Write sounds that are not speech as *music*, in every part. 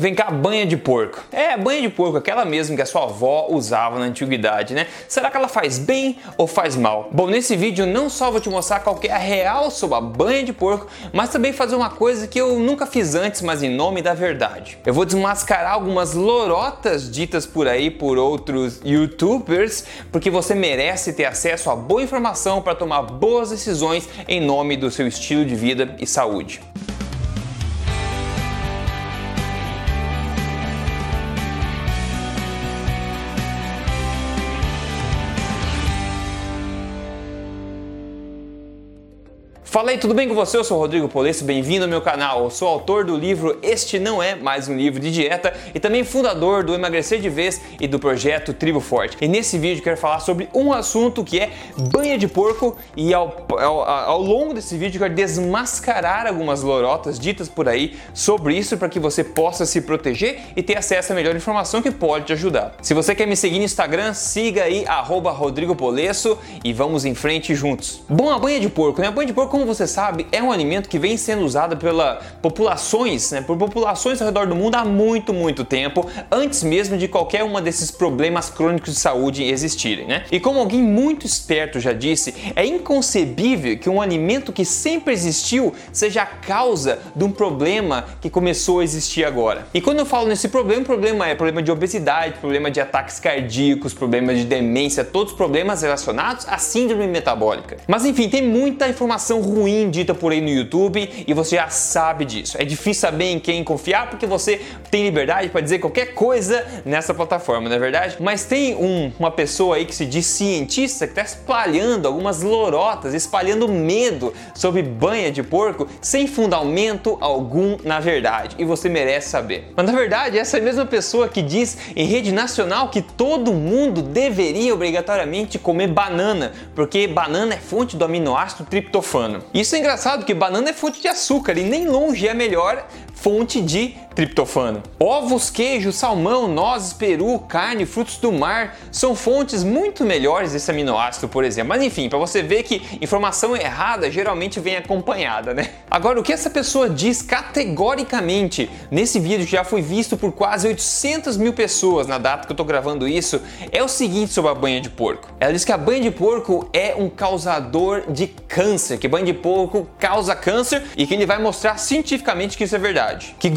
Vem cá, banha de porco. É, banha de porco, aquela mesmo que a sua avó usava na antiguidade, né? Será que ela faz bem ou faz mal? Bom, nesse vídeo não só vou te mostrar qual é a real sobre a banha de porco, mas também fazer uma coisa que eu nunca fiz antes, mas em nome da verdade. Eu vou desmascarar algumas lorotas ditas por aí por outros youtubers, porque você merece ter acesso a boa informação para tomar boas decisões em nome do seu estilo de vida e saúde. Fala aí, tudo bem com você? Eu sou o Rodrigo Polesso, bem-vindo ao meu canal. Eu sou autor do livro Este Não É Mais Um Livro de Dieta e também fundador do Emagrecer de Vez e do projeto Tribo Forte. E nesse vídeo quero falar sobre um assunto que é banha de porco e ao, ao, ao longo desse vídeo quero desmascarar algumas lorotas ditas por aí sobre isso para que você possa se proteger e ter acesso à melhor informação que pode te ajudar. Se você quer me seguir no Instagram, siga aí, arroba Rodrigo Polesso e vamos em frente juntos. Bom, a banha de porco, né? A banha de porco como você sabe, é um alimento que vem sendo usado pela populações, né, por populações ao redor do mundo há muito, muito tempo, antes mesmo de qualquer uma desses problemas crônicos de saúde existirem, né? E como alguém muito esperto já disse, é inconcebível que um alimento que sempre existiu seja a causa de um problema que começou a existir agora. E quando eu falo nesse problema, o problema é problema de obesidade, problema de ataques cardíacos, problema de demência, todos os problemas relacionados à síndrome metabólica. Mas enfim, tem muita informação ruim dita por aí no YouTube e você já sabe disso. É difícil saber em quem confiar porque você tem liberdade para dizer qualquer coisa nessa plataforma, não é verdade? Mas tem um, uma pessoa aí que se diz cientista que está espalhando algumas lorotas, espalhando medo sobre banha de porco sem fundamento algum na verdade. E você merece saber. Mas na verdade, essa mesma pessoa que diz em rede nacional que todo mundo deveria obrigatoriamente comer banana, porque banana é fonte do aminoácido triptofano. Isso é engraçado porque banana é fonte de açúcar e nem longe é a melhor fonte de triptofano. Ovos, queijo, salmão, nozes, peru, carne, frutos do mar são fontes muito melhores desse aminoácido, por exemplo. Mas enfim, para você ver que informação errada geralmente vem acompanhada, né? Agora, o que essa pessoa diz categoricamente nesse vídeo que já foi visto por quase 800 mil pessoas na data que eu tô gravando isso é o seguinte sobre a banha de porco. Ela diz que a banha de porco é um causador de câncer, que banha de porco causa câncer e que ele vai mostrar cientificamente que isso é verdade. Que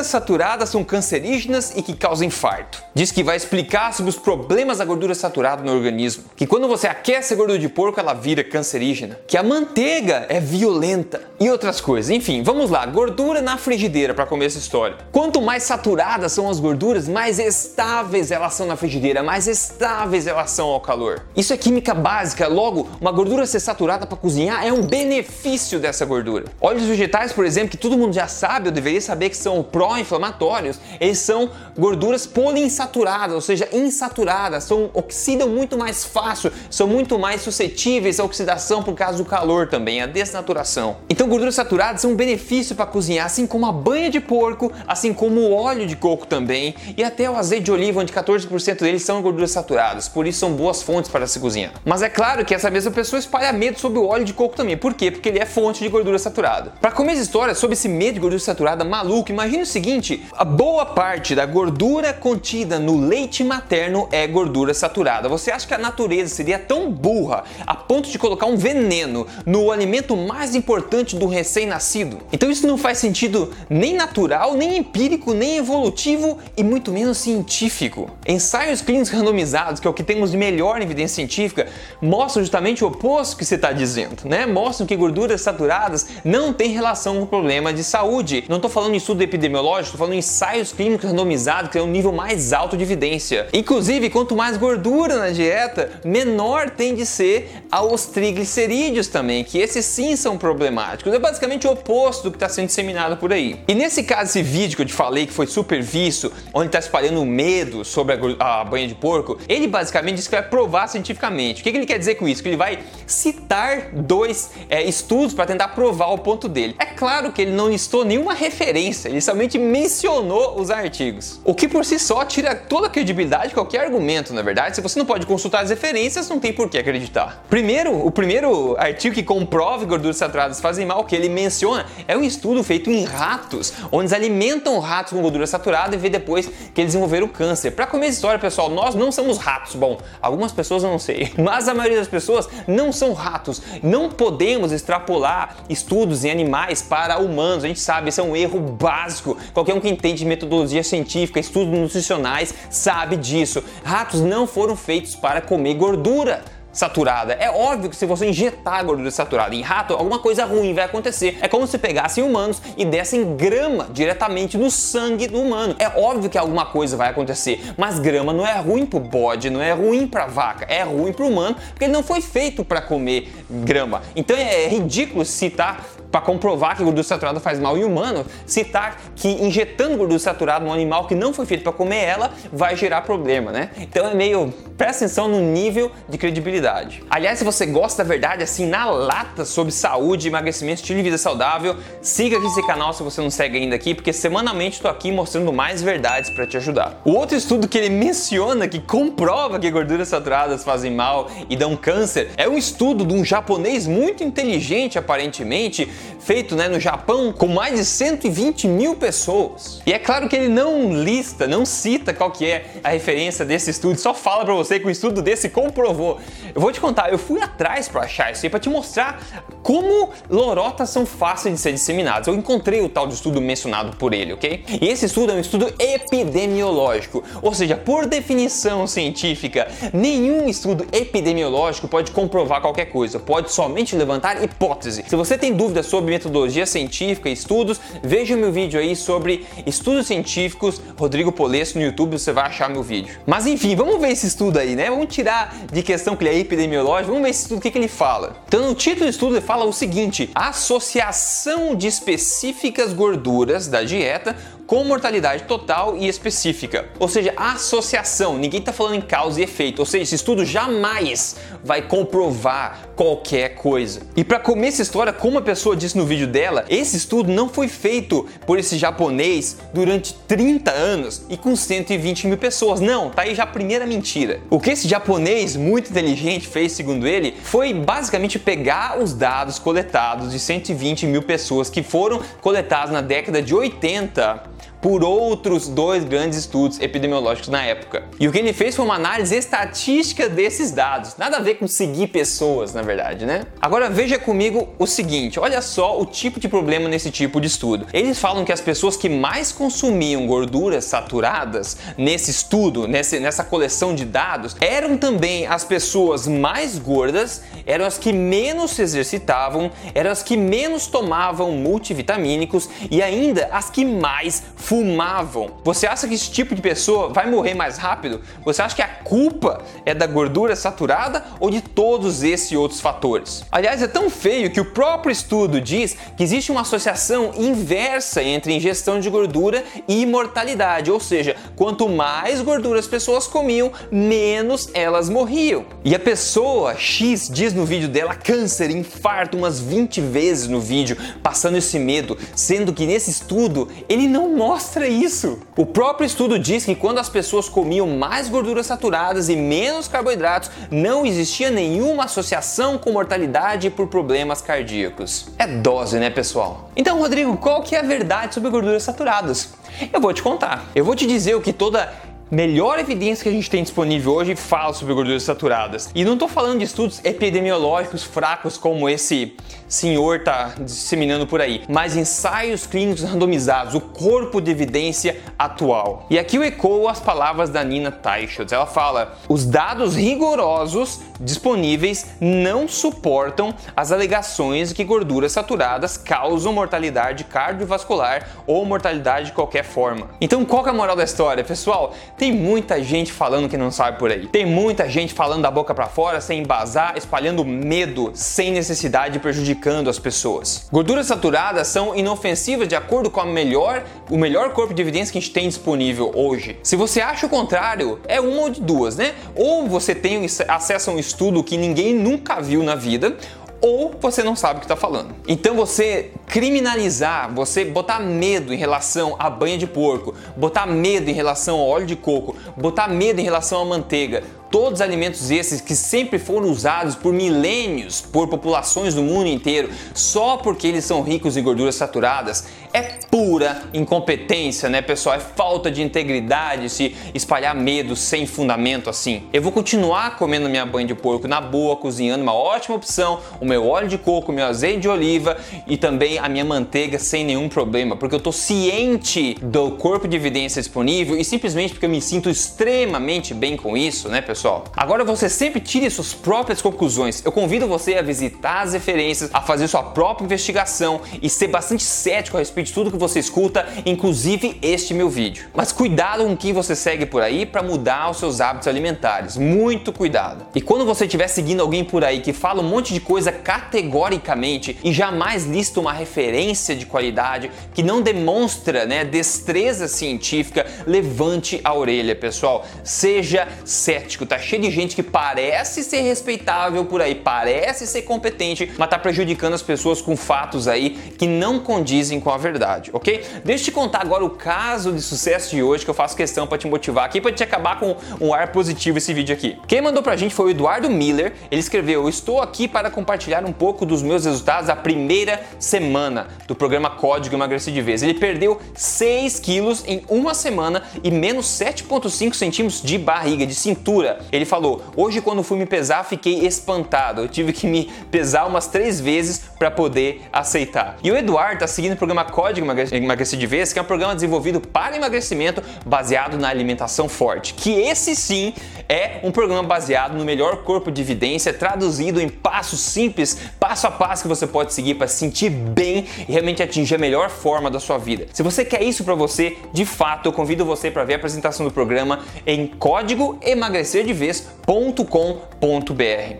gorduras saturadas são cancerígenas e que causam infarto. Diz que vai explicar sobre os problemas da gordura saturada no organismo. Que quando você aquece a gordura de porco, ela vira cancerígena. Que a manteiga é violenta. E outras coisas. Enfim, vamos lá. Gordura na frigideira para comer essa história. Quanto mais saturadas são as gorduras, mais estáveis elas são na frigideira, mais estáveis elas são ao calor. Isso é química básica. Logo, uma gordura ser saturada para cozinhar é um benefício dessa gordura. Óleos vegetais, por exemplo, que todo mundo já sabe, eu deveria saber que são pró-inflamatórios, eles são gorduras poliinsaturadas, ou seja, insaturadas, são, oxidam muito mais fácil, são muito mais suscetíveis à oxidação por causa do calor também, a desnaturação. Então, gorduras saturadas são um benefício para cozinhar, assim como a banha de porco, assim como o óleo de coco também, e até o azeite de oliva, onde 14% deles são gorduras saturadas, por isso são boas fontes para se cozinhar. Mas é claro que essa mesma pessoa espalha medo sobre o óleo de coco também. Por quê? Porque ele é fonte de gordura saturada. Para comer histórias sobre esse medo de gordura saturada, maluca. Imagine seguinte: a boa parte da gordura contida no leite materno é gordura saturada. Você acha que a natureza seria tão burra a ponto de colocar um veneno no alimento mais importante do recém-nascido? Então isso não faz sentido nem natural, nem empírico, nem evolutivo e muito menos científico. Ensaios clínicos randomizados, que é o que temos de melhor evidência científica, mostram justamente o oposto que você está dizendo, né? Mostram que gorduras saturadas não têm relação com o problema de saúde. Não estou falando em estudo epidemiológico, estou falando em ensaios clínicos randomizados, que é um nível mais alto de evidência. Inclusive, quanto mais gordura na dieta, menor tem de ser aos triglicerídeos também, que esses sim são problemáticos. É basicamente o oposto do que está sendo disseminado por aí. E nesse caso, esse vídeo que eu te falei, que foi super visto, onde está espalhando medo sobre a, a, banha de porco, ele basicamente diz que vai provar cientificamente. O que, que ele quer dizer com isso? Que ele vai citar dois é, estudos para tentar provar o ponto dele. É claro que ele não listou nenhuma referência, ele somente simplesmente mencionou os artigos. O que por si só tira toda a credibilidade de qualquer argumento, na verdade. Se você não pode consultar as referências, não tem por que acreditar. Primeiro, o primeiro artigo que comprova que gorduras saturadas fazem mal, que ele menciona, é um estudo feito em ratos, onde eles alimentam ratos com gordura saturada e vê depois que eles desenvolveram câncer. Para começar a história, pessoal, nós não somos ratos. Bom, algumas pessoas eu não sei, *laughs* mas a maioria das pessoas não são ratos. Não podemos extrapolar estudos em animais para humanos. A gente sabe, esse é um erro básico. Qualquer um que entende metodologia científica, estudos nutricionais, sabe disso. Ratos não foram feitos para comer gordura saturada. É óbvio que se você injetar gordura saturada em rato, alguma coisa ruim vai acontecer. É como se pegassem humanos e dessem grama diretamente no sangue do humano. É óbvio que alguma coisa vai acontecer, mas grama não é ruim pro bode, não é ruim pra vaca, é ruim pro humano, porque ele não foi feito para comer grama. Então é ridículo citar para comprovar que gordura saturada faz mal em humano, citar que injetando gordura saturada num animal que não foi feito para comer ela vai gerar problema, né? Então é meio presta atenção no nível de credibilidade. Aliás, se você gosta da verdade assim na lata sobre saúde, emagrecimento, estilo de vida saudável, siga aqui esse canal se você não segue ainda aqui, porque semanalmente estou aqui mostrando mais verdades para te ajudar. O outro estudo que ele menciona que comprova que gorduras saturadas fazem mal e dão câncer é um estudo de um japonês muito inteligente aparentemente feito né, no Japão com mais de 120 mil pessoas. E é claro que ele não lista, não cita qual que é a referência desse estudo, só fala para você que o estudo desse comprovou. Eu vou te contar, eu fui atrás para achar isso aí para te mostrar como lorotas são fáceis de ser disseminadas. Eu encontrei o tal de estudo mencionado por ele, ok? E esse estudo é um estudo epidemiológico, ou seja, por definição científica, nenhum estudo epidemiológico pode comprovar qualquer coisa, pode somente levantar hipótese. Se você tem dúvidas sobre metodologia científica e estudos, veja meu vídeo aí sobre estudos científicos, Rodrigo Polesso no YouTube, você vai achar meu vídeo. Mas enfim, vamos ver esse estudo aí, né? Vamos tirar de questão que ele é epidemiológico, vamos ver esse estudo, o que, que ele fala. Então, no título do estudo ele fala o seguinte: associação de específicas gorduras da dieta com mortalidade total e específica. Ou seja, associação, ninguém está falando em causa e efeito. Ou seja, esse estudo jamais vai comprovar qualquer coisa. E para comer essa história, como a pessoa disse no vídeo dela, esse estudo não foi feito por esse japonês durante 30 anos e com 120 mil pessoas. Não, tá aí já a primeira mentira. O que esse japonês muito inteligente fez, segundo ele, foi basicamente pegar os dados coletados de 120 mil pessoas que foram coletados na década de 80 por outros dois grandes estudos epidemiológicos na época. E o que ele fez foi uma análise estatística desses dados, nada a ver com seguir pessoas, na verdade, né? Agora veja comigo o seguinte, olha só o tipo de problema nesse tipo de estudo. Eles falam que as pessoas que mais consumiam gorduras saturadas nesse estudo, nessa coleção de dados, eram também as pessoas mais gordas, eram as que menos se exercitavam, eram as que menos tomavam multivitamínicos e ainda as que mais fumavam. Você acha que esse tipo de pessoa vai morrer mais rápido? Você acha que a culpa é da gordura saturada ou de todos esses outros fatores? Aliás, é tão feio que o próprio estudo diz que existe uma associação inversa entre ingestão de gordura e mortalidade, ou seja, quanto mais gordura as pessoas comiam, menos elas morriam. E a pessoa X diz no vídeo dela câncer, infarto umas 20 vezes no vídeo, passando esse medo, sendo que nesse estudo ele não mostra mostra isso. O próprio estudo diz que quando as pessoas comiam mais gorduras saturadas e menos carboidratos, não existia nenhuma associação com mortalidade por problemas cardíacos. É dose, né, pessoal? Então, Rodrigo, qual que é a verdade sobre gorduras saturadas? Eu vou te contar. Eu vou te dizer o que toda melhor evidência que a gente tem disponível hoje fala sobre gorduras saturadas. E não estou falando de estudos epidemiológicos fracos como esse senhor está disseminando por aí, mas ensaios clínicos randomizados, o corpo de evidência atual. E aqui eu ecoo as palavras da Nina Teichholz. Ela fala: os dados rigorosos disponíveis não suportam as alegações que gorduras saturadas causam mortalidade cardiovascular ou mortalidade de qualquer forma. Então, qual é a moral da história, pessoal? Tem muita gente falando que não sabe por aí. Tem muita gente falando da boca para fora sem embasar, espalhando medo sem necessidade prejudicando as pessoas. Gorduras saturadas são inofensivas de acordo com a melhor, o melhor corpo de evidência que a gente tem disponível hoje. Se você acha o contrário, é uma ou de duas, né? Ou você tem acesso a um estudo que ninguém nunca viu na vida, ou você não sabe o que está falando. Então você criminalizar, você botar medo em relação a banha de porco, botar medo em relação ao óleo de coco, botar medo em relação à manteiga, todos os alimentos esses que sempre foram usados por milênios por populações do mundo inteiro, só porque eles são ricos em gorduras saturadas, é pura incompetência, né, pessoal? É falta de integridade se espalhar medo sem fundamento assim. Eu vou continuar comendo minha banha de porco na boa, cozinhando uma ótima opção, o meu óleo de coco, o meu azeite de oliva e também a minha manteiga sem nenhum problema, porque eu tô ciente do corpo de evidência disponível e simplesmente porque eu me sinto extremamente bem com isso, né, pessoal? Agora você sempre tire suas próprias conclusões. Eu convido você a visitar as referências, a fazer sua própria investigação e ser bastante cético a respeito de tudo que você escuta, inclusive este meu vídeo. Mas cuidado com quem você segue por aí para mudar os seus hábitos alimentares. Muito cuidado. E quando você estiver seguindo alguém por aí que fala um monte de coisa categoricamente e jamais lista uma referência de qualidade que não demonstra, né, destreza científica, levante a orelha, pessoal. Seja cético tá cheio de gente que parece ser respeitável por aí, parece ser competente, mas tá prejudicando as pessoas com fatos aí que não condizem com a verdade, ok? Deixa eu te contar agora o caso de sucesso de hoje que eu faço questão para te motivar aqui, para te acabar com um ar positivo esse vídeo aqui. Quem mandou pra gente foi o Eduardo Miller. Ele escreveu: Estou aqui para compartilhar um pouco dos meus resultados da primeira semana do programa Código Emagrecer de Vez. Ele perdeu 6 quilos em uma semana e menos 7,5 centímetros de barriga, de cintura. Ele falou: Hoje, quando fui me pesar, fiquei espantado. Eu tive que me pesar umas três vezes para poder aceitar. E o Eduardo está seguindo o programa Código Emagrecer de Vez, que é um programa desenvolvido para emagrecimento baseado na alimentação forte. Que esse sim é um programa baseado no melhor corpo de evidência, traduzido em passos simples, passo a passo que você pode seguir para se sentir bem e realmente atingir a melhor forma da sua vida. Se você quer isso para você, de fato, eu convido você para ver a apresentação do programa em código emagrecer de vez.com.br.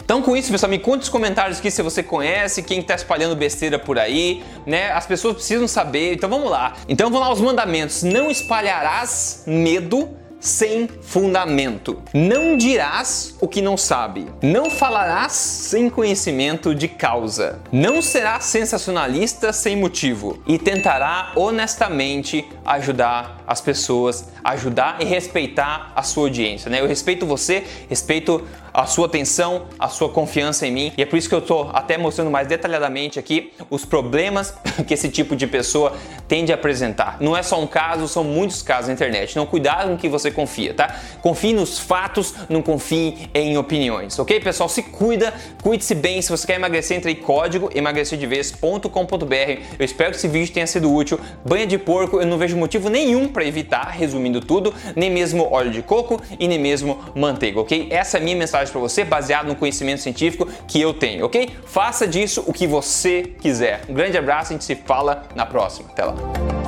Então, com isso, pessoal, me conte nos comentários aqui se você conhece, quem está espalhando besteira por aí, né? As pessoas precisam saber. Então, vamos lá. Então, vamos lá os mandamentos. Não espalharás medo sem fundamento. Não dirás o que não sabe. Não falarás sem conhecimento de causa. Não serás sensacionalista sem motivo e tentará honestamente ajudar as pessoas, ajudar e respeitar a sua audiência, né? Eu respeito você, respeito a sua atenção, a sua confiança em mim. E é por isso que eu estou até mostrando mais detalhadamente aqui os problemas *laughs* que esse tipo de pessoa tende a apresentar. Não é só um caso, são muitos casos na internet. Então cuidado com que você confia, tá? Confie nos fatos, não confie em opiniões, ok? Pessoal, se cuida, cuide-se bem. Se você quer emagrecer, entre em código emagrecerdevez.com.br. Eu espero que esse vídeo tenha sido útil. Banha de porco, eu não vejo motivo nenhum para evitar, resumindo tudo, nem mesmo óleo de coco e nem mesmo manteiga, ok? Essa é a minha mensagem para você baseado no conhecimento científico que eu tenho, ok? Faça disso o que você quiser. Um grande abraço, a gente se fala na próxima. Até lá.